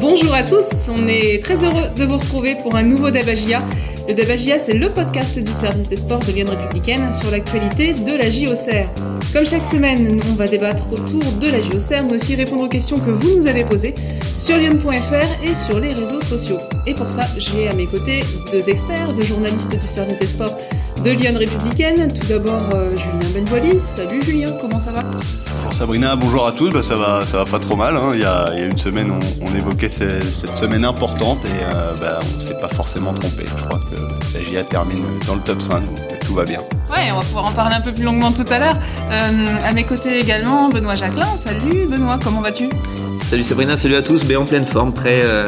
Bonjour à tous, on est très heureux de vous retrouver pour un nouveau Dabagia. Le Dabagia, c'est le podcast du service des sports de Lyon Républicaine sur l'actualité de la JOCR. Comme chaque semaine, on va débattre autour de la JOCR, mais aussi répondre aux questions que vous nous avez posées sur lyon.fr et sur les réseaux sociaux. Et pour ça, j'ai à mes côtés deux experts, deux journalistes du service des sports de Lyon Républicaine. Tout d'abord, euh, Julien Benvoili. Salut Julien, comment ça va? Bonjour Sabrina, bonjour à tous. Bah, ça va, ça va pas trop mal. hein. Il, y a, il y a une semaine, on, on évoquait ce- cette semaine importante et euh, bah, on s'est pas forcément trompé. Je crois que la GIA termine dans le top 5, donc tout va bien. Ouais, on va pouvoir en parler un peu plus longuement tout à l'heure. Euh, à mes côtés également, Benoît Jacquelin. Salut Benoît, comment vas-tu? Salut Sabrina, salut à tous, ben en pleine forme, prêt euh,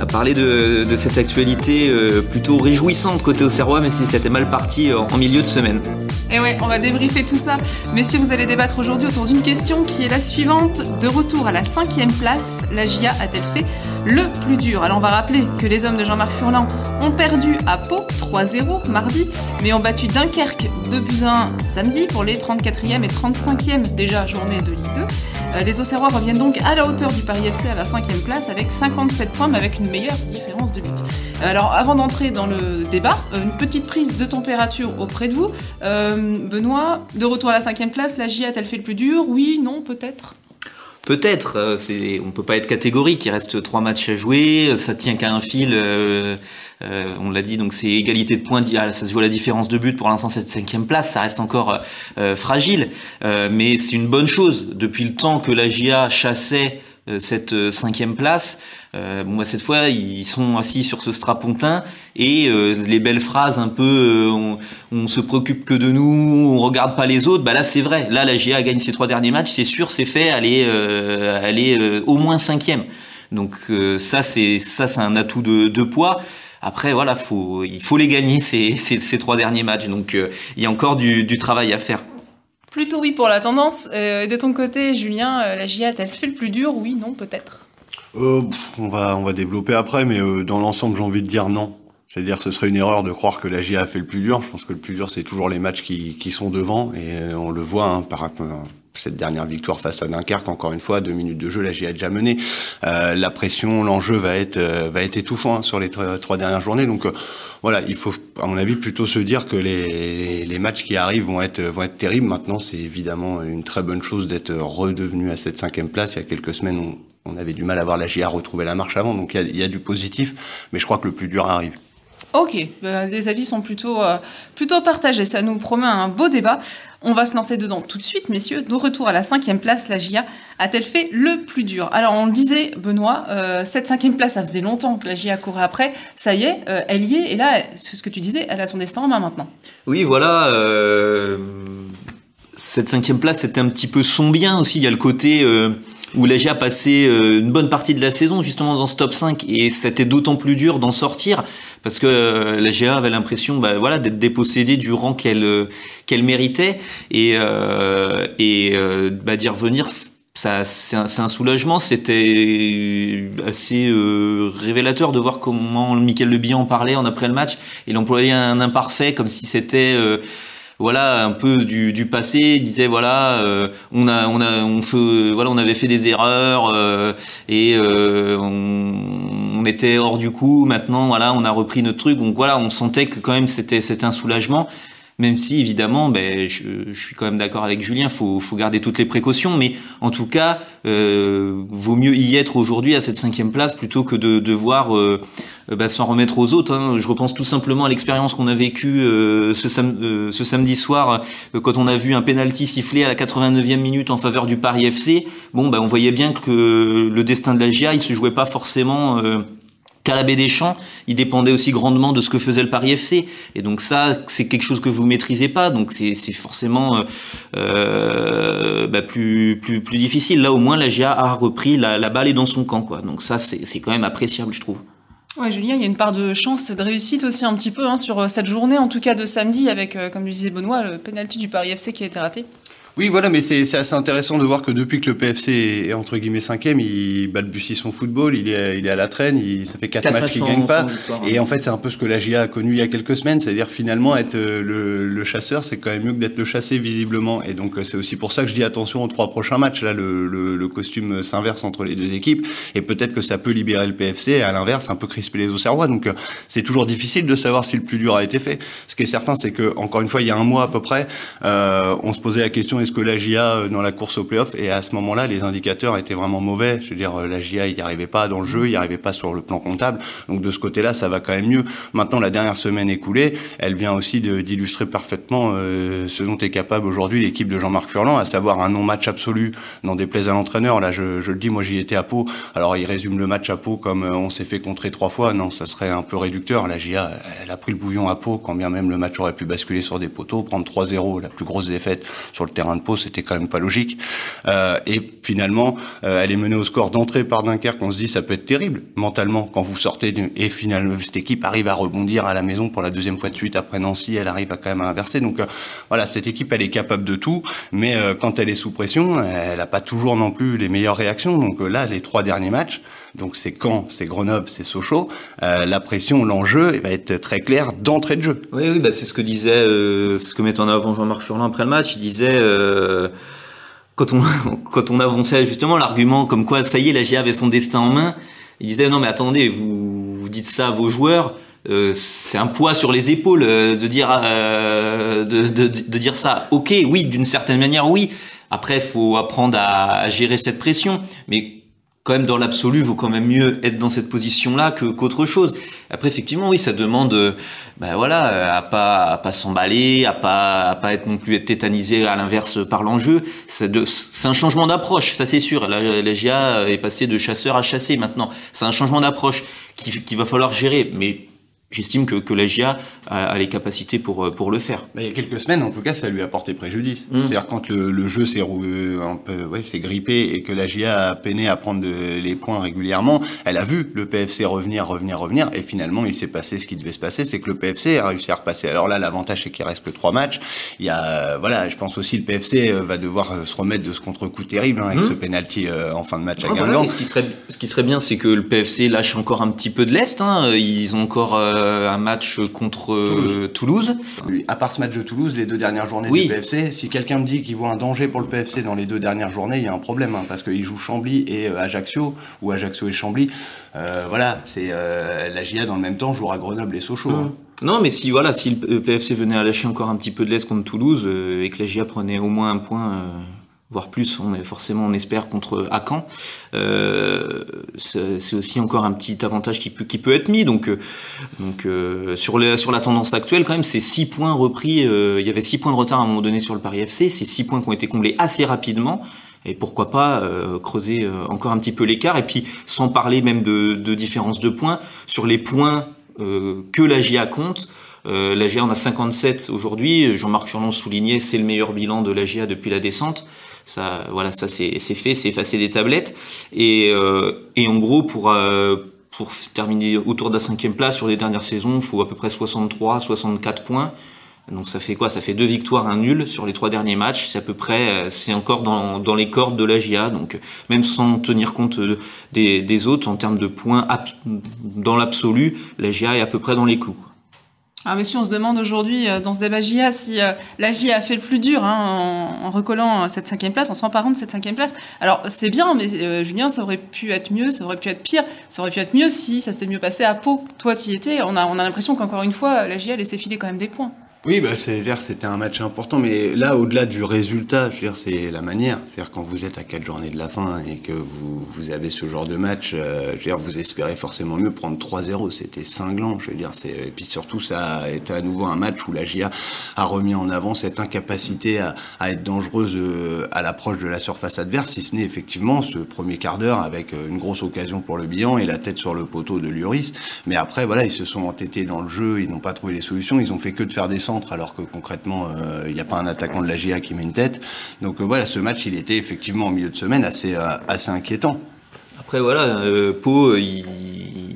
à parler de, de cette actualité euh, plutôt réjouissante côté Auxerrois, mais si c'était mal parti en milieu de semaine. Et ouais, on va débriefer tout ça. Messieurs, vous allez débattre aujourd'hui autour d'une question qui est la suivante. De retour à la cinquième place, la GIA a-t-elle fait le plus dur? Alors on va rappeler que les hommes de Jean-Marc Furlan ont perdu à Pau 3-0 mardi, mais ont battu Dunkerque 2 buts à 1 samedi pour les 34e et 35e déjà journée de Ligue 2. Euh, Les Auxerrois reviennent donc à la hauteur du Paris FC à la cinquième place avec 57 points, mais avec une meilleure différence de but. Euh, Alors, avant d'entrer dans le débat, euh, une petite prise de température auprès de vous. Benoît, de retour à la cinquième place, la GIA a-t-elle fait le plus dur Oui, non, peut-être? Peut-être, on peut pas être catégorique, il reste trois matchs à jouer, ça tient qu'à un fil, euh, on l'a dit, donc c'est égalité de points, ah, ça se à la différence de but, pour l'instant cette cinquième place, ça reste encore euh, euh, fragile, euh, mais c'est une bonne chose, depuis le temps que la GIA chassait euh, cette euh, cinquième place, bon, bah, cette fois ils sont assis sur ce strapontin. Et les belles phrases un peu on, on se préoccupe que de nous, on regarde pas les autres, bah là c'est vrai. Là la GA gagne ses trois derniers matchs, c'est sûr, c'est fait, elle est, elle est au moins cinquième. Donc euh, ça c'est ça c'est un atout de, de poids. Après voilà, faut il faut les gagner ces, ces, ces trois derniers matchs. Donc euh, il y a encore du, du travail à faire. Plutôt oui pour la tendance. Euh, de ton côté, Julien, euh, la GIA a-t-elle fait le plus dur Oui, non, peut-être? Euh, on, va, on va développer après, mais euh, dans l'ensemble, j'ai envie de dire non. C'est-à-dire, ce serait une erreur de croire que la GIA a fait le plus dur. Je pense que le plus dur, c'est toujours les matchs qui, qui sont devant, et euh, on le voit hein, par euh, cette dernière victoire face à Dunkerque. Encore une fois, deux minutes de jeu, la GIA a déjà mené. Euh, la pression, l'enjeu va être euh, va être étouffant hein, sur les tr- trois dernières journées. Donc euh, voilà, il faut, à mon avis, plutôt se dire que les, matchs qui arrivent vont être vont être terribles. Maintenant, c'est évidemment une très bonne chose d'être redevenu à cette cinquième place. Il y a quelques semaines, on, avait du mal à voir la GIA retrouver la marche avant. Donc il y a, du positif, mais je crois que le plus dur arrive. Ok, euh, les avis sont plutôt, plutôt partagés, ça nous promet un beau débat. On va se lancer dedans tout de suite, messieurs. De retour à la cinquième place, la GIA a-t-elle fait le plus dur? Alors on le disait, Benoît, euh, cette cinquième place, ça faisait longtemps que la GIA courait après. Ça y est, euh, elle y est, et là, c'est ce que tu disais, elle a son destin en main maintenant. Oui, voilà. euh, cette cinquième place, c'était un petit peu son bien aussi. Il y a le côté où la GIA euh, une bonne partie de la saison justement dans ce top 5 et c'était d'autant plus dur d'en sortir parce que euh, la GIA avait l'impression bah, voilà, d'être dépossédée du rang qu'elle euh, qu'elle méritait et, euh, et bah, d'y revenir. Ça, c'est un, soulagement. C'était assez euh, révélateur de voir comment Michael Le Bihan en parlait en après le match. Il employait un imparfait comme si c'était euh, voilà un peu du, du passé disait voilà euh, on a on a on fait voilà on avait fait des erreurs euh, et euh, on, on était hors du coup. Maintenant voilà on a repris notre truc. Donc voilà on sentait que quand même c'était c'était un soulagement. Même si évidemment ben je, je suis quand même d'accord avec Julien faut faut garder toutes les précautions. Mais en tout cas euh, vaut mieux y être aujourd'hui à cette cinquième place plutôt que de devoir euh, bah, s'en remettre aux autres. hein. Je repense tout simplement à l'expérience qu'on a vécue euh, ce, euh, samedi soir euh, quand on a vu un penalty sifflé à la 89e minute en faveur du Paris FC. Bon, bah, on voyait bien que le destin de la GIA, il se jouait pas forcément. euh, qu'à la baie des Champs, il dépendait aussi grandement de ce que faisait le Paris FC. Et donc ça, c'est quelque chose que vous maîtrisez pas, donc c'est forcément euh, euh, bah, plus, plus plus difficile. Là, au moins, la GIA a repris la, balle est dans son camp, quoi. Donc ça, c'est quand même appréciable, je trouve. Ouais, Julien, il y a une part de chance de réussite aussi un petit peu hein, sur euh, cette journée, en tout cas de samedi, avec, euh, comme le disait Benoît, le penalty du Paris FC qui a été raté. Oui, voilà, mais c'est assez intéressant de voir que depuis que le PFC est entre guillemets cinquième, il balbutie son football, il est, il est à la traîne, il, ça fait quatre, matchs qu'il gagne pas. Et en fait, c'est un peu ce que la GIA a connu il y a quelques semaines, c'est-à-dire finalement être euh, le, le chasseur, c'est quand même mieux que d'être le chassé visiblement. Et donc c'est aussi pour ça que je dis attention aux trois prochains matchs. Là, le, le, le costume s'inverse entre les deux équipes, et peut-être que ça peut libérer le PFC, et à l'inverse, un peu crisper les Auxerrois. Donc c'est toujours difficile de savoir si le plus dur a été fait. Ce qui est certain, c'est que encore une fois, il y a un mois à peu près, euh, on se posait la question que la GIA euh, dans la course au playoff et à ce moment-là, les indicateurs étaient vraiment mauvais. Je veux dire, euh, la GIA, il n'y arrivait pas dans le jeu, il n'y arrivait pas sur le plan comptable. Donc de ce côté-là, ça va quand même mieux. Maintenant, la dernière semaine écoulée, elle vient aussi d'illustrer parfaitement euh, ce dont est capable aujourd'hui l'équipe de Jean-Marc Furlan, à savoir un non-match absolu des plaies à l'entraîneur. Là, je, le dis, moi j'y étais à Pau. Alors il résume le match à Pau comme on s'est fait contrer trois fois. Non, ça serait un peu réducteur. La GIA, elle a pris le bouillon à Pau, quand bien même le match aurait pu basculer sur des poteaux, prendre 3-0, la plus grosse défaite sur le terrain de c'était quand même pas logique. Euh, et finalement, euh, elle est menée au score d'entrée par Dunkerque. On se dit ça peut être terrible mentalement quand vous sortez. Et finalement, cette équipe arrive à rebondir à la maison pour la deuxième fois de suite après Nancy. Elle arrive à quand même à inverser. Donc euh, voilà, cette équipe, elle est capable de tout, mais euh, quand elle est sous pression, elle n'a pas toujours non plus les meilleures réactions. Donc euh, là, les trois derniers matchs. Donc c'est Caen, c'est Grenoble, c'est Sochaux. Euh, la pression, l'enjeu, va être très clair d'entrée de jeu. Oui, oui, bah c'est ce que disait, euh, ce que mettait en avant Jean-Marc Furlan après le match. Il disait euh, quand on quand on avançait justement l'argument comme quoi ça y est, la GIA avait son destin en main. Il disait non mais attendez, vous, vous dites ça à vos joueurs. Euh, c'est un poids sur les épaules euh, de dire euh, de, dire ça. Ok, oui, d'une certaine manière, oui. Après, faut apprendre à, à gérer cette pression, mais quand même dans l'absolu, vaut quand même mieux être dans cette position-là que qu'autre chose. Après, effectivement, oui, ça demande, ben voilà, à pas à pas s'emballer, à pas à pas être non plus tétanisé à l'inverse par l'enjeu. C'est un changement d'approche, ça c'est sûr. La, la GIA est passée de chasseur à chasser maintenant. C'est un changement d'approche qu'il qui va falloir gérer, mais J'estime que, que la GIA a, a, les capacités pour, pour le faire. il y a quelques semaines, en tout cas, ça lui a porté préjudice. Mmh. C'est-à-dire quand le, le jeu s'est ouais, s'est grippé et que la GIA a peiné à prendre de, les points régulièrement, elle a vu le PFC revenir, revenir, revenir, et finalement, il s'est passé ce qui devait se passer, c'est que le PFC a réussi à repasser. Alors là, l'avantage, c'est qu'il reste que trois matchs. Il y a, voilà, je pense aussi le PFC va devoir se remettre de ce contre-coup terrible hein, avec mmh. ce penalty en fin de match à Guingamp. Voilà, ce qui serait, ce qui serait bien, c'est que le PFC lâche encore un petit peu de l'est. Hein. Ils ont encore un match contre Toulouse. Toulouse. À part ce match de Toulouse, les deux dernières journées oui. du PFC, si quelqu'un me dit qu'il voit un danger pour le PFC dans les deux dernières journées, il y a un problème, hein, parce qu'il joue Chambly et euh, Ajaccio, ou Ajaccio et Chambly. Euh, voilà, c'est euh, la GIA dans le même temps jouera Grenoble et Sochaux. Mmh. Hein. Non, mais si voilà, si le PFC venait à lâcher encore un petit peu de l'Est contre Toulouse euh, et que la GIA prenait au moins un point voire plus, on est forcément on espère contre Acan. Euh, c'est aussi encore un petit avantage qui peut qui peut être mis. Donc euh, donc euh, sur la sur la tendance actuelle quand même, c'est six points repris. Euh, il y avait six points de retard à un moment donné sur le Paris FC. C'est six points qui ont été comblés assez rapidement. Et pourquoi pas euh, creuser encore un petit peu l'écart et puis sans parler même de, de différence de points sur les points que la GIA compte. Euh, la GIA en a 57 aujourd'hui. Jean-Marc Furlon soulignait c'est le meilleur bilan de la GIA depuis la descente. Ça, voilà, ça c'est fait, c'est effacé des tablettes. Et, euh, et en gros, pour euh, pour terminer autour de la cinquième place sur les dernières saisons, il faut à peu près 63, 64 points. Donc ça fait quoi? Ça fait deux victoires, un nul sur les trois derniers matchs. C'est à peu près, c'est encore dans, dans les cordes de la GIA. Donc même sans tenir compte des, des autres en termes de points dans l'absolu, la GIA est à peu près dans les clous. Ah, mais si on se demande aujourd'hui euh, dans ce débat GIA si euh, la GIA a fait le plus dur hein, en, recollant cette cinquième place, en s'emparant de cette cinquième place. Alors c'est bien, mais euh, Julien, ça aurait pu être mieux, ça aurait pu être pire, ça aurait pu être mieux si ça s'était mieux passé à Pau. Toi, tu y étais. On a, on a l'impression qu'encore une fois, la GIA laissait filer quand même des points. Oui, bah, c'est-à-dire c'était un match important, mais là, au-delà du résultat, c'est la manière. C'est-à-dire quand vous êtes à quatre journées de la fin et que vous, vous avez ce genre de match, euh, vous espérez forcément mieux prendre 3-0. C'était cinglant, je et puis surtout, ça a été à nouveau un match où la GIA a remis en avant cette incapacité à, à être dangereuse euh, à l'approche de la surface adverse, si ce n'est effectivement ce premier quart d'heure avec euh, une grosse occasion pour le bilan et la tête sur le poteau de Lloris. Mais après, voilà, ils se sont entêtés dans le jeu, ils n'ont pas trouvé les solutions, ils ont fait que de faire des alors que concrètement il euh, n'y a pas un attaquant de la GIA qui met une tête. Donc euh, voilà, ce match il était effectivement en milieu de semaine assez, euh, assez inquiétant. Après voilà, Pau, il,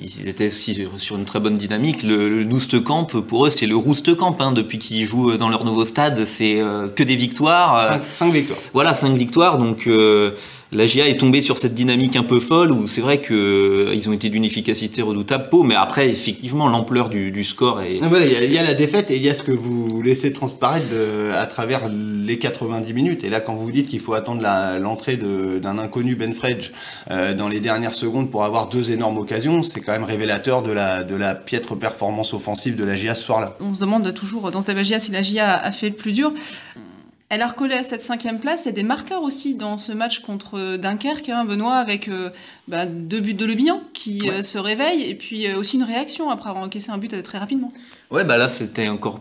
ils étaient aussi sur une très bonne dynamique. Le, le Camp, pour eux, c'est le Roost Camp. Hein, depuis qu'ils jouent dans leur nouveau stade, c'est que des victoires. Cinq, victoires. Voilà, cinq victoires. Donc la GIA est tombée sur cette dynamique un peu folle où c'est vrai que euh, ils ont été d'une efficacité redoutable. Pau, mais après effectivement l'ampleur du, du, score est. Il y, a la défaite et il y a ce que vous laissez transparaître à travers les 90 minutes. Et là, quand vous dites qu'il faut attendre l'entrée d'un inconnu Ben Fredge euh, dans les dernières secondes pour avoir deux énormes occasions, c'est quand même révélateur de la de la piètre performance offensive de la GIA ce soir-là. On se demande toujours dans ce débat GIA si la GIA a fait le plus dur. Elle a recollé à cette cinquième place. Il y a des marqueurs aussi dans ce match contre Dunkerque, hein, Benoît, avec euh, bah, deux buts de Le qui euh, se réveille et puis euh, aussi une réaction après avoir encaissé un but très rapidement. Ouais, bah là c'était encore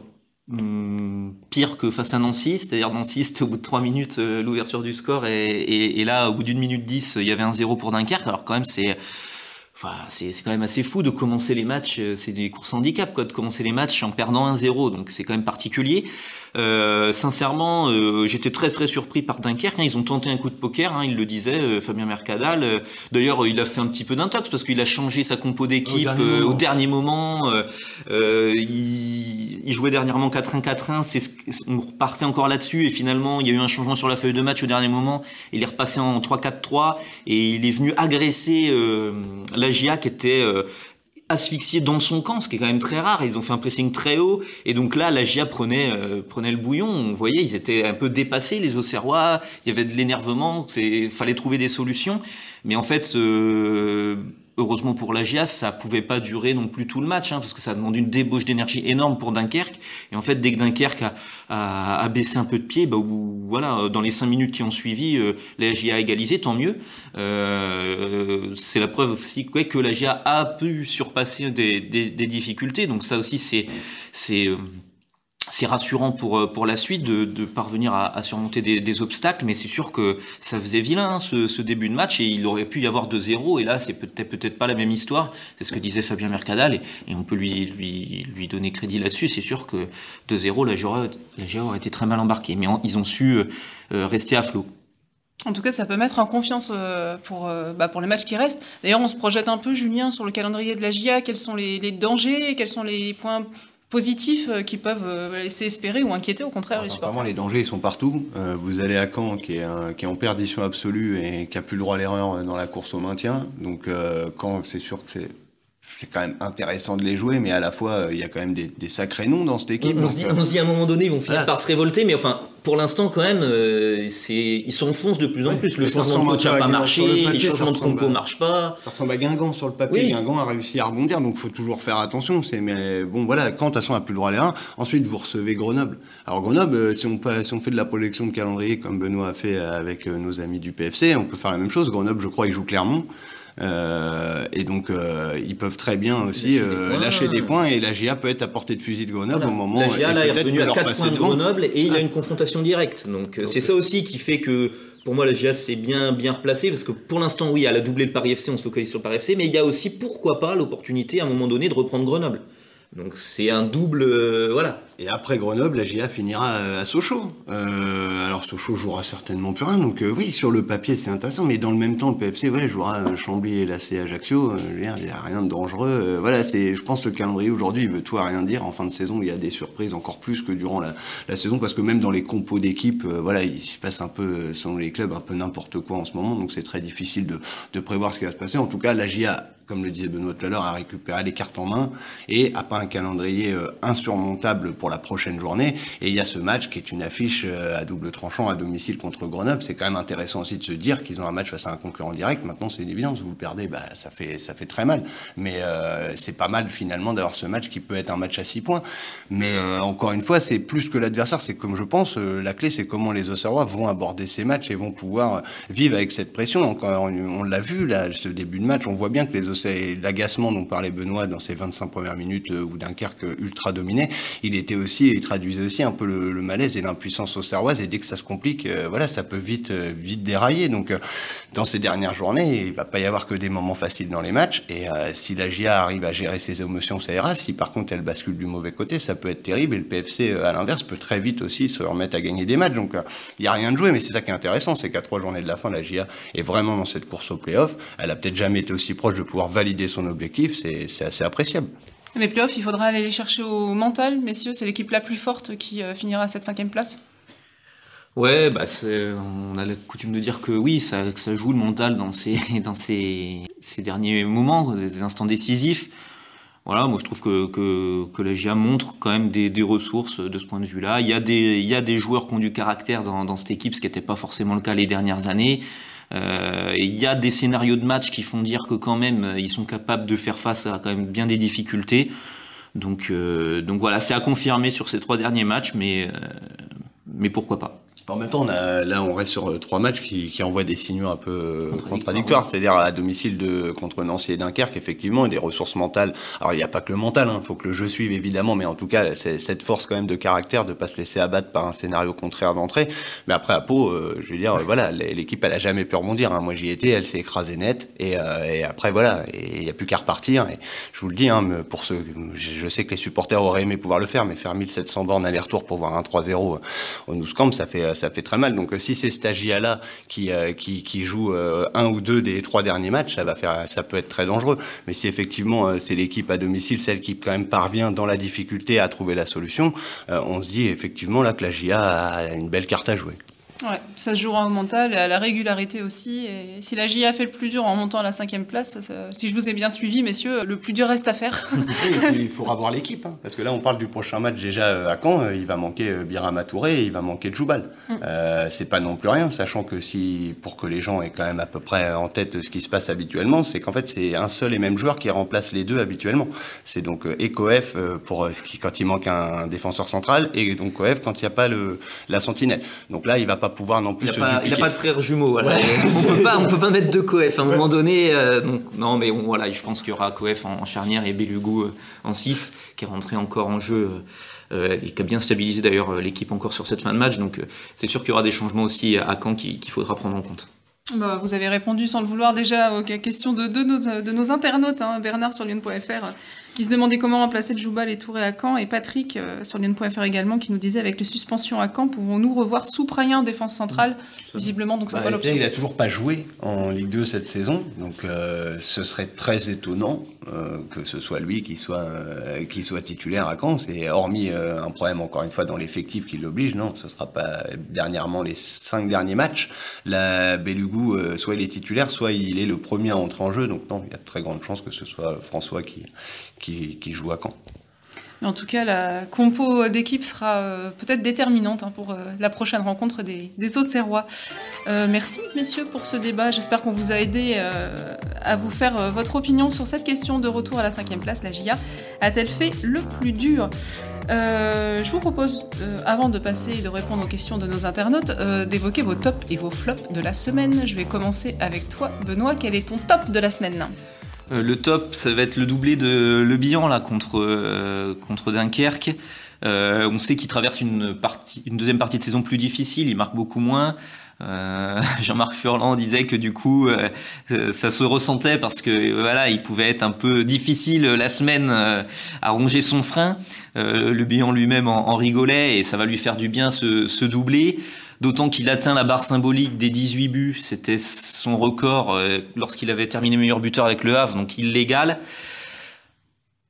hmm, pire que face à Nancy, c'est-à-dire Nancy c'était au bout de trois minutes l'ouverture du score et, et, là au bout d'une minute dix il y avait un zéro pour Dunkerque. Alors quand même c'est Enfin, c'est quand même assez fou de commencer les matchs, c'est des courses handicap quoi, de commencer les matchs en perdant un 0 donc c'est quand même particulier. Euh, sincèrement, euh, j'étais très très surpris par Dunkerque. Hein. Ils ont tenté un coup de poker, hein, il le disait, euh, Fabien Mercadal. D'ailleurs, il a fait un petit peu d'intox parce qu'il a changé sa compo d'équipe au, dernier moment. Il, il, jouait dernièrement 4-1-4-1. C'est on repartait encore là-dessus et finalement, il y a eu un changement sur la feuille de match au dernier moment. Il est repassé en 3-4-3 et il est venu agresser la GIA qui était asphyxié dans son camp, ce qui est quand même très rare. Ils ont fait un pressing très haut et donc là, la GIA prenait euh, prenait le bouillon. On voyait, ils étaient un peu dépassés les Auxerrois. Il y avait de l'énervement. C'est fallait trouver des solutions. Mais en fait, euh, heureusement pour la GIA, ça pouvait pas durer non plus tout le match, hein, parce que ça demande une débauche d'énergie énorme pour Dunkerque. Et en fait, dès que Dunkerque a, a, baissé un peu de pied, bah, voilà, dans les cinq minutes qui ont suivi, euh, la a égalisé, tant mieux. Euh, c'est la preuve aussi que la GIA a pu surpasser des, des, des difficultés. Donc ça aussi, c'est c'est euh, c'est rassurant pour euh, pour la suite de, de parvenir à, surmonter des, obstacles, mais c'est sûr que ça faisait vilain ce, ce, début de match et il aurait pu y avoir 2-0 et là c'est peut-être peut-être pas la même histoire. C'est ce que disait Fabien Mercadal et, et on peut lui lui lui donner crédit là-dessus. C'est sûr que 2-0 la GIA la aurait été très mal embarquée, mais ils ont su euh, euh, rester à flot. En tout cas, ça peut mettre en confiance pour, bah pour les matchs qui restent. D'ailleurs, on se projette un peu, Julien, sur le calendrier de la GIA. Quels sont les, les dangers? Quels sont les points positifs euh, qui peuvent euh, laisser espérer ou inquiéter au contraire les les dangers ils sont partout. Euh, vous allez à Caen qui est, qui est en perdition absolue et qui a plus le droit à l'erreur dans la course au maintien. Donc Caen c'est sûr que c'est c'est quand même intéressant de les jouer, mais à la fois, il y a quand même des, des sacrés noms dans cette équipe. On, se, dit, on se dit à un moment donné, ils vont finir par se révolter, mais enfin, pour l'instant, quand même, euh, c'est ils s'enfoncent de plus en plus. Le changement de coach n'a pas marché, les changements de compo marchent pas. Ça ressemble à Guingamp sur le papier. Guingamp a réussi à rebondir, donc faut toujours faire attention. C'est mais bon, voilà, quand toute façon, a plus le droit à l'erreur. Ensuite, vous recevez Grenoble. Alors Grenoble, euh, si on si on fait de la projection de calendrier comme Benoît a fait avec euh, nos amis du PFC, on peut faire la même chose. Grenoble, je crois, il joue Clermont. Euh, et donc, euh, ils peuvent très bien aussi lâcher, des, points, et la GIA peut être à portée de fusil de Grenoble au moment où la GIA est revenue à 4 points de Grenoble et il y a une confrontation directe. Donc, c'est ça aussi qui fait que pour moi, la GIA s'est bien, bien replacée parce que pour l'instant, oui, elle a doublé le Paris FC, on se focalise sur le Paris FC, mais il y a aussi, pourquoi pas, l'opportunité à un moment donné de reprendre Grenoble. Donc c'est un double, euh, voilà. Et après Grenoble, la GIA finira à Sochaux. Euh, alors Sochaux jouera certainement plus rien, donc euh, oui, sur le papier c'est intéressant, mais dans le même temps, le PFC, ouais, jouera Chambly et la C Ajaccio. il n'y a rien de dangereux. voilà, c'est, je pense que le calendrier aujourd'hui, il veut tout à rien dire. En fin de saison, il y a des surprises encore plus que durant la, la saison, parce que même dans les compos d'équipe, voilà, il se passe un peu, selon les clubs, un peu n'importe quoi en ce moment, donc c'est très difficile de, de prévoir ce qui va se passer. En tout cas, la GIA comme le disait Benoît tout à l'heure, à récupérer les cartes en main et à pas un calendrier euh, insurmontable pour la prochaine journée. Et il y a ce match qui est une affiche euh, à double tranchant à domicile contre Grenoble. C'est quand même intéressant aussi de se dire qu'ils ont un match face à un concurrent direct. Maintenant, c'est une évidence. Vous le perdez, bah, ça fait, ça fait très mal. Mais euh, c'est pas mal finalement d'avoir ce match qui peut être un match à six points. Mais encore une fois, c'est plus que l'adversaire. C'est comme je pense, la clé, c'est comment les Auxerrois vont aborder ces matchs et vont pouvoir vivre avec cette pression. Encore, on l'a vu là, ce début de match, on voit bien que les c'est l'agacement dont parlait Benoît dans ses 25 premières minutes euh, où Dunkerque ultra dominé, il était aussi, il traduisait aussi un peu le, malaise et l'impuissance au Serroise et dès que ça se complique, euh, voilà, ça peut vite, euh, vite dérailler. Donc, dans ces dernières journées, il va pas y avoir que des moments faciles dans les matchs et si la GIA arrive à gérer ses émotions, ça ira. Si par contre elle bascule du mauvais côté, ça peut être terrible et le PFC, à l'inverse, peut très vite aussi se remettre à gagner des matchs. Donc, il y a rien de joué, mais c'est ça qui est intéressant, c'est qu'à trois journées de la fin, la GIA est vraiment dans cette course au playoff. Elle a peut-être jamais été aussi proche de pouvoir pouvoir valider son objectif, c'est assez appréciable. Les playoffs, il faudra aller les chercher au mental, messieurs. C'est l'équipe la plus forte qui finira à cette cinquième place. Ouais, bah on a la coutume de dire que oui, ça, ça joue le mental dans ces, dans ces, ces derniers moments, des instants décisifs. Voilà, moi je trouve que, que, que la GIA montre quand même des, des ressources de ce point de vue-là. Il y a des, il y a des joueurs qui ont du caractère dans, dans cette équipe, ce qui n'était pas forcément le cas les dernières années. Euh, il y a des scénarios de match qui font dire que quand même ils sont capables de faire face à quand même bien des difficultés. Donc, euh, donc voilà, c'est à confirmer sur ces trois derniers matchs, euh, mais pourquoi pas. En même temps, on a, là, on reste sur euh, trois matchs qui, qui envoient des signaux un peu euh, contradictoires. C'est-à-dire à domicile de contre Nancy et Dunkerque, effectivement, des ressources mentales. Alors, il n'y a pas que le mental. Il hein, faut que le jeu suive, évidemment, mais en tout cas, c'est cette force quand même de caractère de pas se laisser abattre par un scénario contraire d'entrée. Mais après, à Pau, euh, je veux dire, voilà, l'équipe, elle a jamais pu rebondir. Hein. Moi, j'y étais, elle s'est écrasée net, et, et après, voilà, et il n'y a plus qu'à repartir. Et je vous le dis, hein, pour ceux, je sais que les supporters auraient aimé pouvoir le faire, mais faire 1700 bornes aller-retour pour voir un 3-0 au Nou ça fait ça fait très mal. Donc euh, si c'est Stagia là qui, euh, qui joue euh, un ou deux des trois derniers matchs, ça va faire, ça peut être très dangereux. Mais si effectivement c'est l'équipe à domicile, celle qui quand même parvient dans la difficulté à trouver la solution, on se dit effectivement là que la GIA a une belle carte à jouer. Ouais, ça se jouera au mental à la régularité aussi. Et si la GIA fait le plus dur en montant à la cinquième place, si je vous ai bien suivi, messieurs, le plus dur reste à faire. il faudra voir l'équipe, hein, parce que là on parle du prochain match déjà euh, à Caen. Euh, il va manquer euh, Birama Touré et il va manquer Djoubal. Mm. Euh, c'est pas non plus rien, sachant que si pour que les gens aient quand même à peu près en tête ce qui se passe habituellement, c'est qu'en fait c'est un seul et même joueur qui remplace les deux habituellement. C'est donc Ekof pour ce qui quand il manque un défenseur central et donc Koef quand il n'y a pas le la sentinelle. Donc là il va pas pouvoir non plus il se pas, Il a pas de frère jumeau. on peut pas, on peut pas mettre deux coef à un moment donné. Euh, donc, non, mais bon, voilà, je pense qu'il y aura coef en, charnière et Belugu euh, en 6 qui est rentré encore en jeu. Euh, et qui a bien stabilisé d'ailleurs l'équipe encore sur cette fin de match. Donc c'est sûr qu'il y aura des changements aussi à Caen qu'il faudra prendre en compte. Bah, vous avez répondu sans le vouloir déjà aux questions de, de, nos, de nos internautes, hein, Bernard sur lyon.fr qui se demandait comment remplacer le Joubal et Touré à Caen, et Patrick euh, sur Lyon.fr également qui nous disait avec les suspensions à Caen, pouvons-nous revoir Souprayen en défense centrale? Visiblement, donc c'est bah, pas l'option. Il a toujours pas joué en Ligue 2 cette saison, donc euh, ce serait très étonnant euh, que ce soit lui qui soit qui soit titulaire à Caen. C'est hormis un problème encore une fois dans l'effectif qui l'oblige, non, ce sera pas dernièrement les cinq derniers matchs. La Belugu, soit il est titulaire, soit il est le premier à entrer en jeu, donc non, il y a de très grandes chances que ce soit François qui qui, joue à Caen. en tout cas, la compo d'équipe sera euh, peut-être déterminante hein, pour euh, la prochaine rencontre des, des. Euh, merci, messieurs, pour ce débat. J'espère qu'on vous a aidé à vous faire votre opinion sur cette question de retour à la cinquième place. La GIA a-t-elle fait le plus dur? Je vous propose, avant de passer et de répondre aux questions de nos internautes, d'évoquer vos tops et vos flops de la semaine. Je vais commencer avec toi, Benoît. Quel est ton top de la semaine? Euh, le top, ça va être le doublé de Le Bihan là contre euh, contre Dunkerque. Euh, on sait qu'il traverse une partie, une deuxième partie de saison plus difficile. Il marque beaucoup moins. Jean-Marc Furlan disait que du coup ça se ressentait parce que voilà il pouvait être un peu difficile la semaine à ronger son frein. le Bihan lui-même en, rigolait et ça va lui faire du bien ce, ce doublé. D'autant qu'il atteint la barre symbolique des 18 buts. C'était son record euh, lorsqu'il avait terminé meilleur buteur avec le Havre, donc illégal.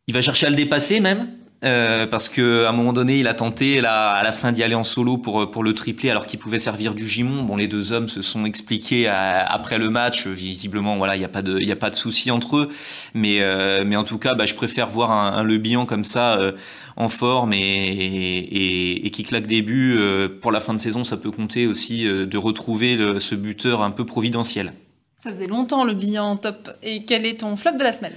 Il va chercher à le dépasser même? Euh, parce que à un moment donné, il a tenté là, à la fin d'y aller en solo pour pour le tripler, alors qu'il pouvait servir du gimon. Bon, les deux hommes se sont expliqués après le match. Visiblement, voilà, il y a pas de il a pas de souci entre eux. Mais euh, mais en tout cas, bah, je préfère voir un, un Le Bihan comme ça euh, en forme et, et, et, qui claque des buts pour la fin de saison. Ça peut compter aussi de retrouver ce buteur un peu providentiel. Ça faisait longtemps le bilan top. Et quel est ton flop de la semaine?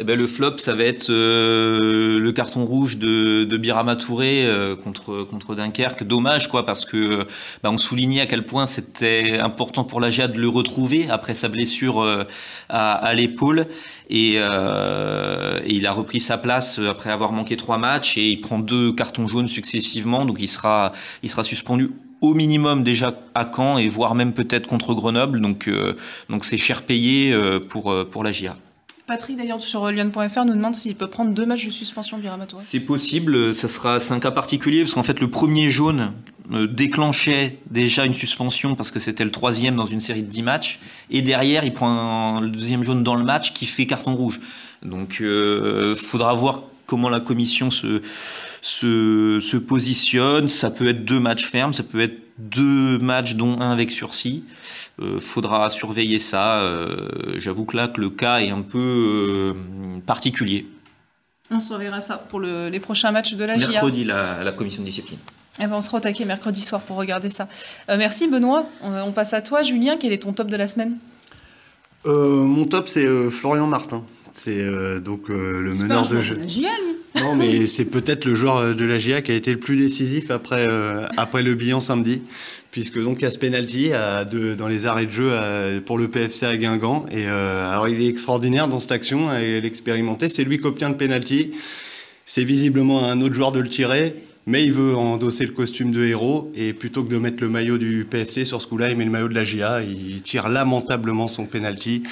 Eh ben, le flop, ça va être euh, le carton rouge de, de Birama Touré euh, contre contre Dunkerque. Dommage, quoi, parce que bah, on soulignait à quel point c'était important pour la GIA de le retrouver après sa blessure euh, à, à l'épaule. Et, et, il a repris sa place après avoir manqué trois matchs et il prend deux cartons jaunes successivement. Donc il sera il sera suspendu au minimum déjà à Caen et voire même peut-être contre Grenoble. Donc donc c'est cher payé pour pour la. Patrick, d'ailleurs, sur Lyon.fr, nous demande s'il peut prendre deux matchs de suspension Birama C'est possible, ça sera un cas particulier, parce qu'en fait, le premier jaune déclenchait déjà une suspension parce que c'était le troisième dans une série de 10 matchs, et derrière il prend le deuxième jaune dans le match qui fait carton rouge. Donc euh, faudra voir comment la commission se, se positionne. Ça peut être deux matchs fermes, ça peut être deux matchs dont un avec sursis. Euh, faudra surveiller ça. Euh, J'avoue que là, que le cas est un peu euh, particulier. On surveillera ça pour le, les prochains matchs de la GIA. Mercredi, la, la commission de discipline. Eh ben, on sera au mercredi soir pour regarder ça. Euh, merci Benoît. On, on, passe à toi. Julien, quel est ton top de la semaine? Euh, Mon top, c'est euh, Florian Martin. C'est euh, donc le meneur de jeu. La GIA, lui. Non, mais c'est peut-être le joueur de la GIA qui a été le plus décisif après, après le bilan samedi puisque donc il y a ce penalty dans les arrêts de jeu pour le PFC à Guingamp. Et euh, alors il est extraordinaire dans cette action, et l'expérimenter. C'est lui qui obtient le penalty. C'est visiblement un autre joueur de le tirer mais il veut endosser le costume de héros et plutôt que de mettre le maillot du PFC sur ce coup-là, il met le maillot de la GIA. Il tire lamentablement son penalty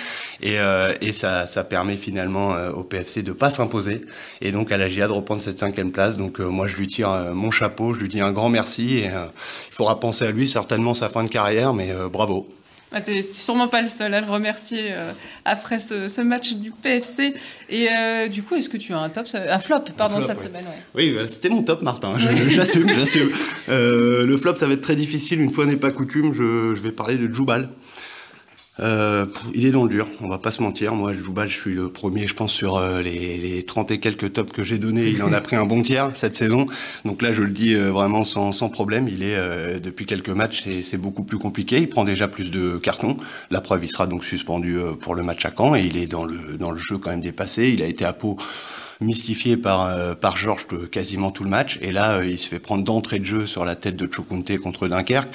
et, euh, ça, permet finalement euh, au PFC de pas s'imposer et donc à la GIA de reprendre cette cinquième place. Donc euh, moi je lui tire euh, mon chapeau, je lui dis un grand merci et il faudra penser à lui certainement sa fin de carrière, mais bravo. Ah, tu n'es sûrement pas le seul à le remercier euh, après ce, ce, match du PFC. Et euh, du coup, est-ce que tu as un top, un flop, pardon, un flop, cette ouais. semaine ouais. Oui, bah, c'était mon top, Martin. J'assume, j'assume. Euh, le flop, ça va être très difficile. Une fois n'est pas coutume, je, je vais parler de Djoubal. Euh, il est dans le dur, on va pas se mentir. Moi, Djoubal, je suis le premier, je pense, sur euh, les, les 30 et quelques tops que j'ai donnés. Il en a pris un bon tiers cette saison. Donc là, je le dis euh, vraiment sans, sans problème. Il est, euh, depuis quelques matchs, c'est beaucoup plus compliqué. Il prend déjà plus de cartons. La preuve, il sera donc suspendu pour le match à Caen et il est dans le, dans le jeu quand même dépassé. Il a été à Pau mystifié par par Georges quasiment tout le match et là il se fait prendre d'entrée de jeu sur la tête de Chokunte contre Dunkerque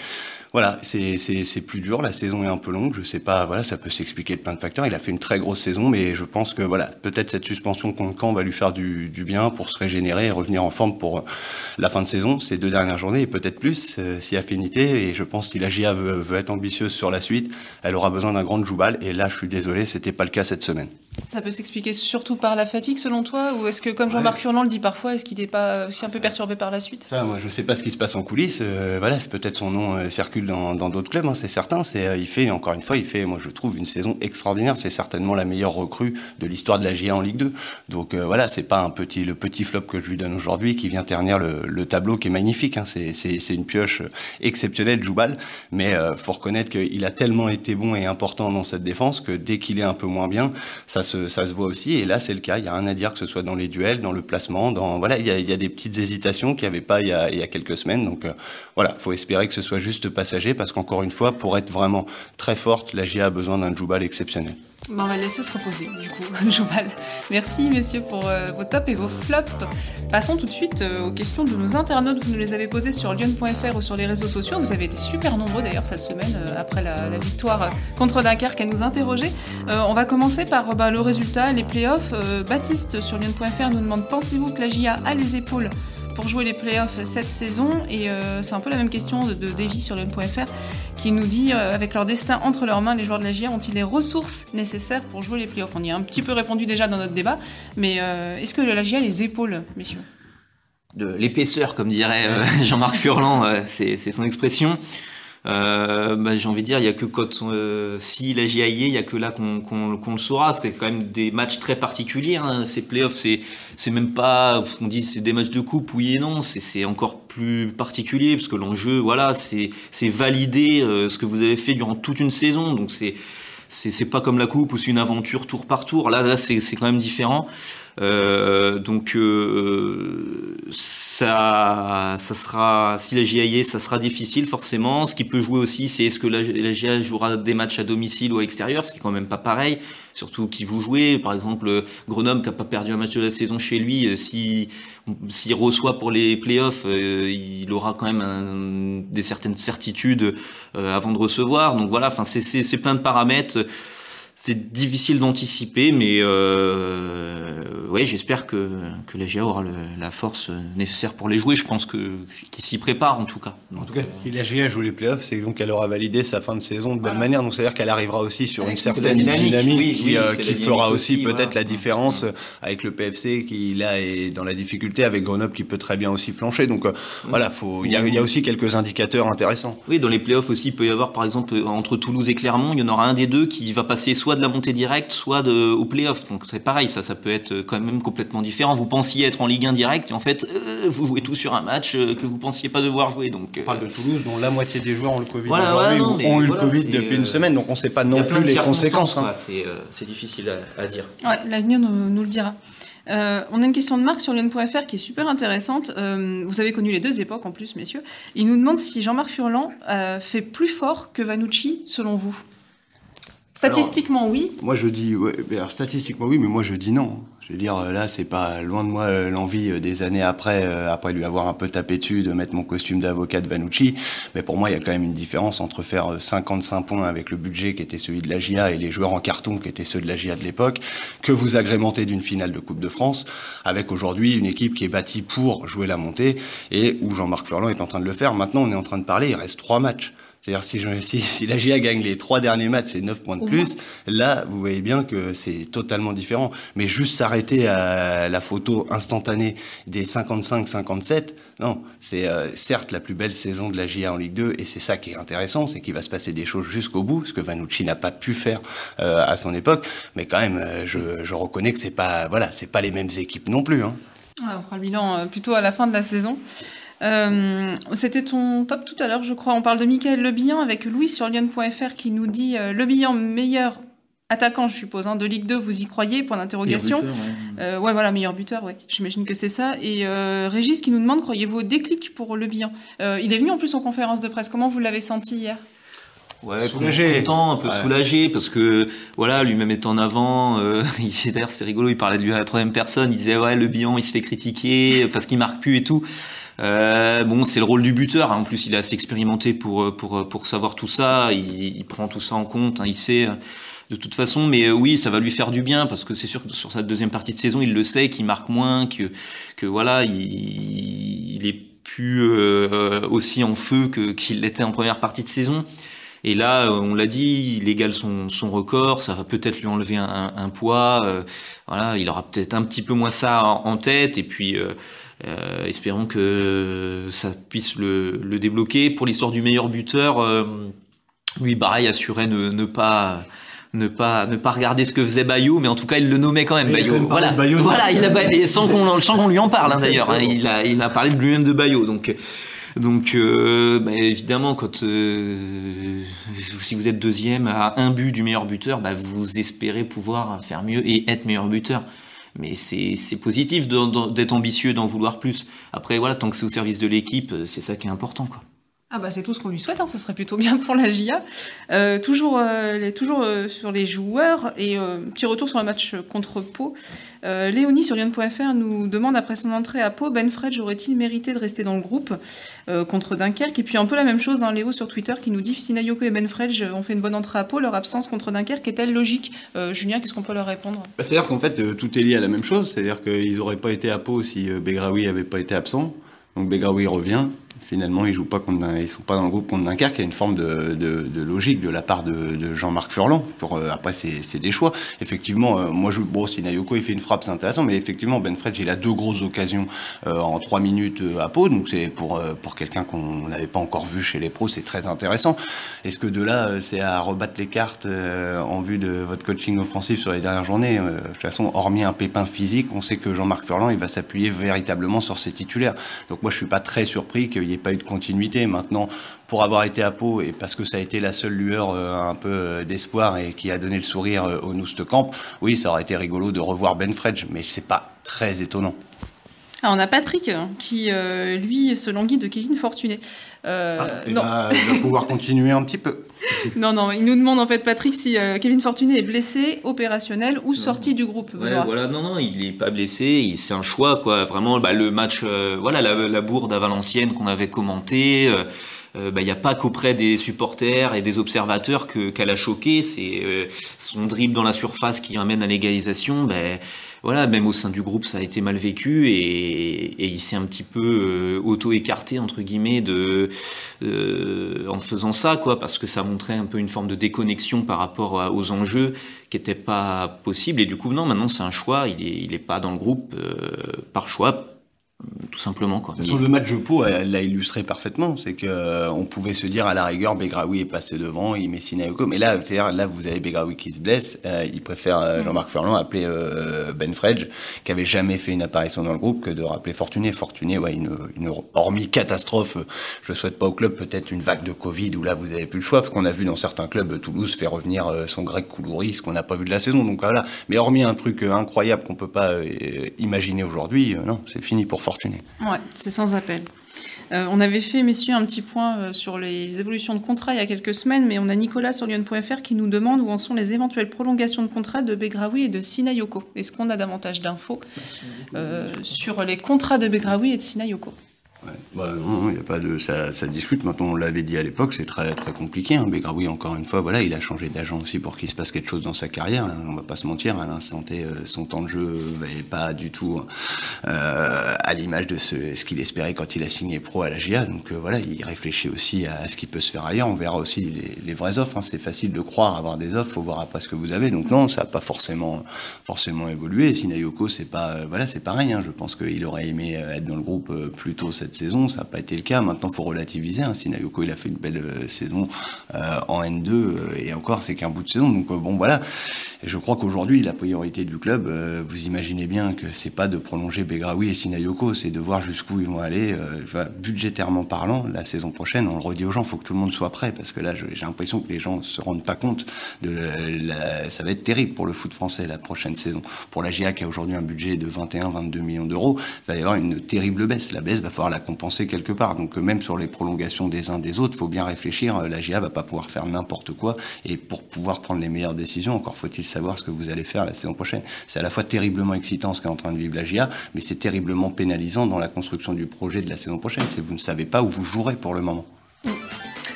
voilà, c'est plus dur. La saison est un peu longue. Je sais pas. Voilà, ça peut s'expliquer de plein de facteurs. Il a fait une très grosse saison, mais je pense que voilà, peut-être cette suspension contre Caen va lui faire du, du bien pour se régénérer et revenir en forme pour la fin de saison, ces deux dernières journées et peut-être plus euh, si affinité. Et je pense la GIA veut, veut être ambitieuse sur la suite, elle aura besoin d'un grand Joubal. Et là, je suis désolé, c'était pas le cas cette semaine. Ça peut s'expliquer surtout par la fatigue, selon toi, ou est-ce que, comme Jean-Marc ouais. Furlan le dit parfois, est-ce qu'il n'est pas aussi un peu perturbé par la suite? Ça, moi, je sais pas ce qui se passe en coulisses. Euh, voilà, peut-être son nom euh, circule dans d'autres clubs, hein, c'est certain. C'est, euh, il fait encore une fois, il fait, moi, je trouve une saison extraordinaire. C'est certainement la meilleure recrue de l'histoire de la GIA en Ligue 2. Donc euh, voilà, c'est pas un petit, le petit flop que je lui donne aujourd'hui qui vient ternir le, le tableau qui est magnifique. Hein. C'est, une pioche exceptionnelle, Joubal. Mais euh, faut reconnaître qu'il a tellement été bon et important dans cette défense que dès qu'il est un peu moins bien, ça ça se voit aussi. Et là, c'est le cas. Il y a rien à dire que ce soit dans les duels, dans le placement, dans voilà, il y a, des petites hésitations qu'il n'y avait pas il y, a, quelques semaines. Donc euh, voilà, faut espérer que ce soit juste passager parce qu'encore une fois, pour être vraiment très forte, la GIA a besoin d'un Joubal exceptionnel. Bon, on va laisser se reposer, du coup, Joubal. Merci, messieurs, pour euh, vos tops et vos flops. Passons tout de suite euh, aux questions de nos internautes. Vous nous les avez posées sur lyon.fr ou sur les réseaux sociaux. Vous avez été super nombreux, d'ailleurs, cette semaine, euh, après la, la, victoire contre Dunkerque, à nous interroger. on va commencer par bah, le résultat, les playoffs. Baptiste, sur lyon.fr, nous demande Pensez-vous que la GIA a les épaules pour jouer les playoffs cette saison. Et euh, c'est un peu la même question de, de Davy sur lyon.fr qui nous dit euh, avec leur destin entre leurs mains les joueurs de la GIA ont-ils les ressources nécessaires pour jouer les playoffs? On y a un petit peu répondu déjà dans notre débat mais euh, est-ce que la GIA a les épaules messieurs? De l'épaisseur comme dirait Jean-Marc Furlan c'est son expression euh, bah, j'ai envie de dire, il y a que quand euh, si la GIA il y a que là qu'on qu qu le saura, parce qu'il y a quand même des matchs très particuliers. Hein. Ces playoffs, c'est c'est même pas, on dit c'est des matchs de coupe, oui et non, c'est encore plus particulier parce que l'enjeu, voilà, c'est c'est valider euh, ce que vous avez fait durant toute une saison, donc c'est c'est pas comme la coupe où c'est une aventure tour par tour. Là, là c'est quand même différent. Euh, donc euh, ça, ça sera si la GIA ça sera difficile forcément. Ce qui peut jouer aussi, c'est est-ce que la, la GIA jouera des matchs à domicile ou à l'extérieur, ce qui est quand même pas pareil. Surtout qui vous jouez, par exemple Grenoble qui a pas perdu un match de la saison chez lui, si s'il reçoit pour les playoffs, euh, il aura quand même des certaines certitudes euh, avant de recevoir. Donc voilà, enfin c'est plein de paramètres c'est difficile d'anticiper, mais euh, ouais, j'espère que, que la GIA aura la force nécessaire pour les jouer. Je pense que qu'ils s'y préparent en tout cas. en tout cas, si la GIA joue les playoffs, c'est donc qu'elle aura validé sa fin de saison de belle manière. Donc c'est-à-dire qu'elle arrivera aussi sur une certaine dynamique, qui, qui fera aussi peut-être la différence avec le PFC qui là est dans la difficulté, avec Grenoble qui peut très bien aussi flancher. Donc voilà, il y a, y a aussi quelques indicateurs intéressants. Oui, dans les playoffs aussi, il peut y avoir par exemple entre Toulouse et Clermont, il y en aura un des deux qui va passer soit de la montée directe, soit de, au playoff. Donc c'est pareil, ça, ça peut être quand même complètement différent. Vous pensiez être en Ligue 1 direct et en fait, euh, vous jouez tout sur un match euh, que vous pensiez pas devoir jouer. Donc, on parle de Toulouse, dont la moitié des joueurs ont le Covid aujourd'hui, ont eu le Covid depuis une semaine, donc on ne sait pas non plus les conséquences. Hein. C'est difficile à, dire. Ouais, l'avenir nous, nous, le dira. Euh, on a une question de Marc sur Lyon.fr qui est super intéressante. Euh, vous avez connu les deux époques en plus, messieurs. Il nous demande si Jean-Marc Furlan euh, fait plus fort que Vanucci, selon vous. Statistiquement, oui. Moi, je dis, ouais, alors, statistiquement, oui, mais moi, je dis non. Je veux dire, là, c'est pas loin de moi euh, l'envie euh, des années après, euh, après lui avoir un peu tapé dessus, de mettre mon costume d'avocat de Vanucci. Mais pour moi, il y a quand même une différence entre faire 55 points avec le budget qui était celui de la GIA et les joueurs en carton qui étaient ceux de la GIA de l'époque, que vous agrémentez d'une finale de Coupe de France, avec aujourd'hui une équipe qui est bâtie pour jouer la montée et où Jean-Marc Furlan est en train de le faire. Maintenant, on est en train de parler, il reste trois matchs. C'est-à-dire si, je, si, si, la GIA gagne les trois derniers matchs c'est 9 points de plus, là, vous voyez bien que c'est totalement différent. Mais juste s'arrêter à la photo instantanée des 55-57, non, c'est euh, certes la plus belle saison de la GIA en Ligue 2, et c'est ça qui est intéressant, c'est qu'il va se passer des choses jusqu'au bout, ce que Vanucci n'a pas pu faire euh, à son époque. Mais quand même, euh, je, je reconnais que c'est pas, voilà, c'est pas les mêmes équipes non plus. Hein. on fera le bilan plutôt à la fin de la saison. Euh, C'était ton top tout à l'heure, je crois. On parle de Michael Lebihan avec Louis sur Lyon.fr qui nous dit euh, Lebihan meilleur attaquant, je suppose, hein, de Ligue 2, vous y croyez? Point d'interrogation. Ouais. Euh, ouais. voilà, meilleur buteur, ouais. J'imagine que c'est ça. Et euh, Régis qui nous demande, croyez-vous au déclic pour Le euh, Il est venu en plus en conférence de presse. Comment vous l'avez senti hier? Ouais, soulagé. content, un peu soulagé parce que voilà, lui-même est en avant. Euh, D'ailleurs, c'est rigolo. Il parlait de lui à la troisième personne. Il disait ouais, le bilan, il se fait critiquer parce qu'il marque plus et tout. Euh, bon, c'est le rôle du buteur. Hein. En plus, il est assez expérimenté pour pour pour savoir tout ça. Il, il prend tout ça en compte. Hein. Il sait euh, de toute façon. Mais euh, oui, ça va lui faire du bien parce que c'est sûr que sur sa deuxième partie de saison, il le sait, qu'il marque moins, que que voilà, il, il est plus euh, aussi en feu que qu'il l'était en première partie de saison. Et là, on l'a dit, il égale son, son record, ça va peut-être lui enlever un, un, poids. Euh, voilà, il aura peut-être un petit peu moins ça en, en tête. Et puis, euh, euh, espérons que ça puisse le, le débloquer. Pour l'histoire du meilleur buteur, euh, lui, pareil, assurait ne, ne pas ne pas ne pas regarder ce que faisait Bayou, mais en tout cas il le nommait quand même Bayou. Voilà, voilà, il a sans qu'on sans qu'on lui en parle hein, d'ailleurs. Hein, il a il a parlé de lui-même de Bayou, donc donc euh, bah, évidemment quand euh, si vous êtes deuxième à un but du meilleur buteur, bah, vous espérez pouvoir faire mieux et être meilleur buteur mais c'est positif d'être ambitieux, d'en vouloir plus. Après, voilà, tant que c'est au service de l'équipe, euh, c'est ça qui est important, quoi. Ah bah c'est tout ce qu'on lui souhaite, hein, ça serait plutôt bien pour la GIA. Euh, toujours euh, toujours euh, sur les joueurs et petit retour sur le match contre Pau. Léonie sur Lyon.fr nous demande après son entrée à Pau, Ben Fredge aurait-il mérité de rester dans le groupe contre Dunkerque? Et puis un peu la même chose, hein, Léo sur Twitter qui nous dit si Nayoko et Ben Fredge ont fait une bonne entrée à Pau, leur absence contre Dunkerque est-elle logique? Julien, qu'est-ce qu'on peut leur répondre? Bah, C'est-à-dire qu'en fait tout est lié à la même chose, c'est-à-dire qu'ils n'auraient pas été à Pau si Begraoui avait pas été absent. Donc Begraoui revient, finalement ils jouent pas contre ils sont pas dans le groupe contre Dunkerque. Il y a une forme de, de, de logique de la part de, de Jean-Marc Furlan pour euh, après c'est des choix. Effectivement euh, moi je bon si Nayoko il fait une frappe c'est intéressant mais effectivement Ben Fredge il a deux grosses occasions euh, en trois minutes à Pau. Donc c'est pour pour quelqu'un qu'on n'avait pas encore vu chez les pros c'est très intéressant. Est-ce que de là c'est à rebattre les cartes en vue de votre coaching offensif sur les dernières journées de toute façon hormis un pépin physique on sait que Jean-Marc Furlan il va s'appuyer véritablement sur ses titulaires. Donc moi je suis pas très surpris qu'il ait pas eu de continuité. Maintenant, pour avoir été à Pau et parce que ça a été la seule lueur euh, un peu euh, d'espoir et qui a donné le sourire euh, au Noust Camp, oui, ça aurait été rigolo de revoir Ben Fredge, mais c'est pas très étonnant. Ah, on a Patrick qui, lui, se languit de Kevin Fortuné. Euh, ah, il, va, pouvoir continuer un petit peu. Non, non, il nous demande en fait, Patrick, si Kevin Fortuné est blessé, opérationnel ou sorti du groupe. voilà, non, non, il est pas blessé, c'est un choix, quoi. Vraiment, bah, le match, voilà, la, la, bourde à Valenciennes qu'on avait commenté. il n'y a pas qu'auprès des supporters et des observateurs que qu'elle a choqué. C'est son dribble dans la surface qui amène à l'égalisation. Ben, voilà, même au sein du groupe, ça a été mal vécu et, il s'est un petit peu auto-écarté entre guillemets de en faisant ça, quoi, parce que ça montrait un peu une forme de déconnexion par rapport aux enjeux qui n'était pas possible. Et du coup, non, maintenant c'est un choix. Il est, il est pas dans le groupe par choix tout simplement. Quoi. De le match de Pau l'a illustré parfaitement. C'est que euh, on pouvait se dire à la rigueur, Begraoui est passé devant, il met Sinayoko. Mais là, c'est là vous avez Begraoui qui se blesse. Euh, il préfère euh, mm. Jean-Marc Furlan appeler Ben Fredge, qui avait jamais fait une apparition dans le groupe, que de rappeler Fortuné. Fortuné, ouais, une, une hormis catastrophe. Je souhaite pas au club peut-être une vague de Covid où là vous avez plus le choix, parce qu'on a vu dans certains clubs, Toulouse fait revenir son grec Koulouri, ce qu'on n'a pas vu de la saison. Donc voilà. Mais hormis un truc incroyable qu'on peut pas imaginer aujourd'hui, non, c'est fini pour Fortuné. Ouais, c'est sans appel. Euh, on avait fait, messieurs, un petit point euh, sur les évolutions de contrat il y a quelques semaines, mais on a Nicolas sur Lyon.fr qui nous demande où en sont les éventuelles prolongations de contrat de Begraoui et de Sinayoko. Est-ce qu'on a davantage d'infos euh, sur les contrats de Begraoui et de Sinayoko? Bah, non, il a pas de ça, discute. Maintenant, on l'avait dit à l'époque, c'est très très compliqué. Hein. Begraoui, encore une fois, voilà, il a changé d'agent aussi pour qu'il se passe quelque chose dans sa carrière. Hein. On va pas se mentir, à l'instant euh, son temps de jeu n'est pas du tout euh, à l'image de ce, qu'il espérait quand il a signé pro à la GIA. Donc euh, voilà, il réfléchit aussi à ce qui peut se faire ailleurs. On verra aussi les, les vraies offres. Hein. C'est facile de croire avoir des offres, faut voir après ce que vous avez. Donc non, ça n'a pas forcément forcément évolué. Sinayoko, c'est pas voilà, c'est pareil. Hein. Je pense qu'il aurait aimé être dans le groupe plus tôt cette saison ça n'a pas été le cas. Maintenant, faut relativiser. Hein. Sinayoko, il a fait une belle euh, saison euh, en N2 euh, et encore, c'est qu'un bout de saison. Donc bon, voilà. Et je crois qu'aujourd'hui, la priorité du club, vous imaginez bien que c'est pas de prolonger Begraoui et Sinayoko, c'est de voir jusqu'où ils vont aller, budgétairement parlant, la saison prochaine. On le redit aux gens, faut que tout le monde soit prêt parce que là, j'ai l'impression que les gens se rendent pas compte de ça va être terrible pour le foot français la prochaine saison. Pour la GIA qui a aujourd'hui un budget de 21-22 millions d'euros, il va y avoir une terrible baisse. La baisse va falloir la compenser quelque part. Donc euh, même sur les prolongations des uns des autres, faut bien réfléchir. Euh, la GIA va pas pouvoir faire n'importe quoi. Et pour pouvoir prendre les meilleures décisions, encore faut-il savoir ce que vous allez faire la saison prochaine. C'est à la fois terriblement excitant ce qu'est en train de vivre la GIA, mais c'est terriblement pénalisant dans la construction du projet de la saison prochaine. C'est vous ne savez pas où vous jouerez pour le moment.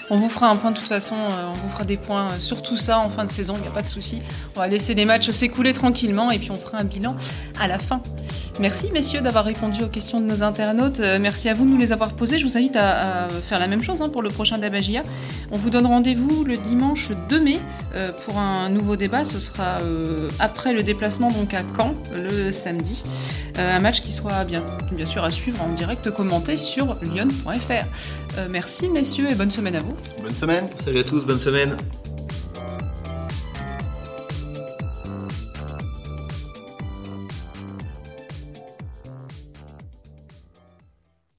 On vous fera un point de toute façon, euh, on vous fera des points euh, sur tout ça en fin de saison, il n'y a pas de souci. On va laisser les matchs s'écouler tranquillement et puis on fera un bilan à la fin. Merci messieurs d'avoir répondu aux questions de nos internautes. Euh, merci à vous de nous les avoir posées. Je vous invite à, faire la même chose hein, pour le prochain Dabagia. On vous donne rendez-vous le dimanche 2 mai pour un nouveau débat. Ce sera après le déplacement donc à Caen le samedi. un match qui sera bien, bien sûr à suivre en direct commenté sur lyon.fr. merci messieurs et bonne semaine à vous. Bonne semaine. Salut à tous, bonne semaine.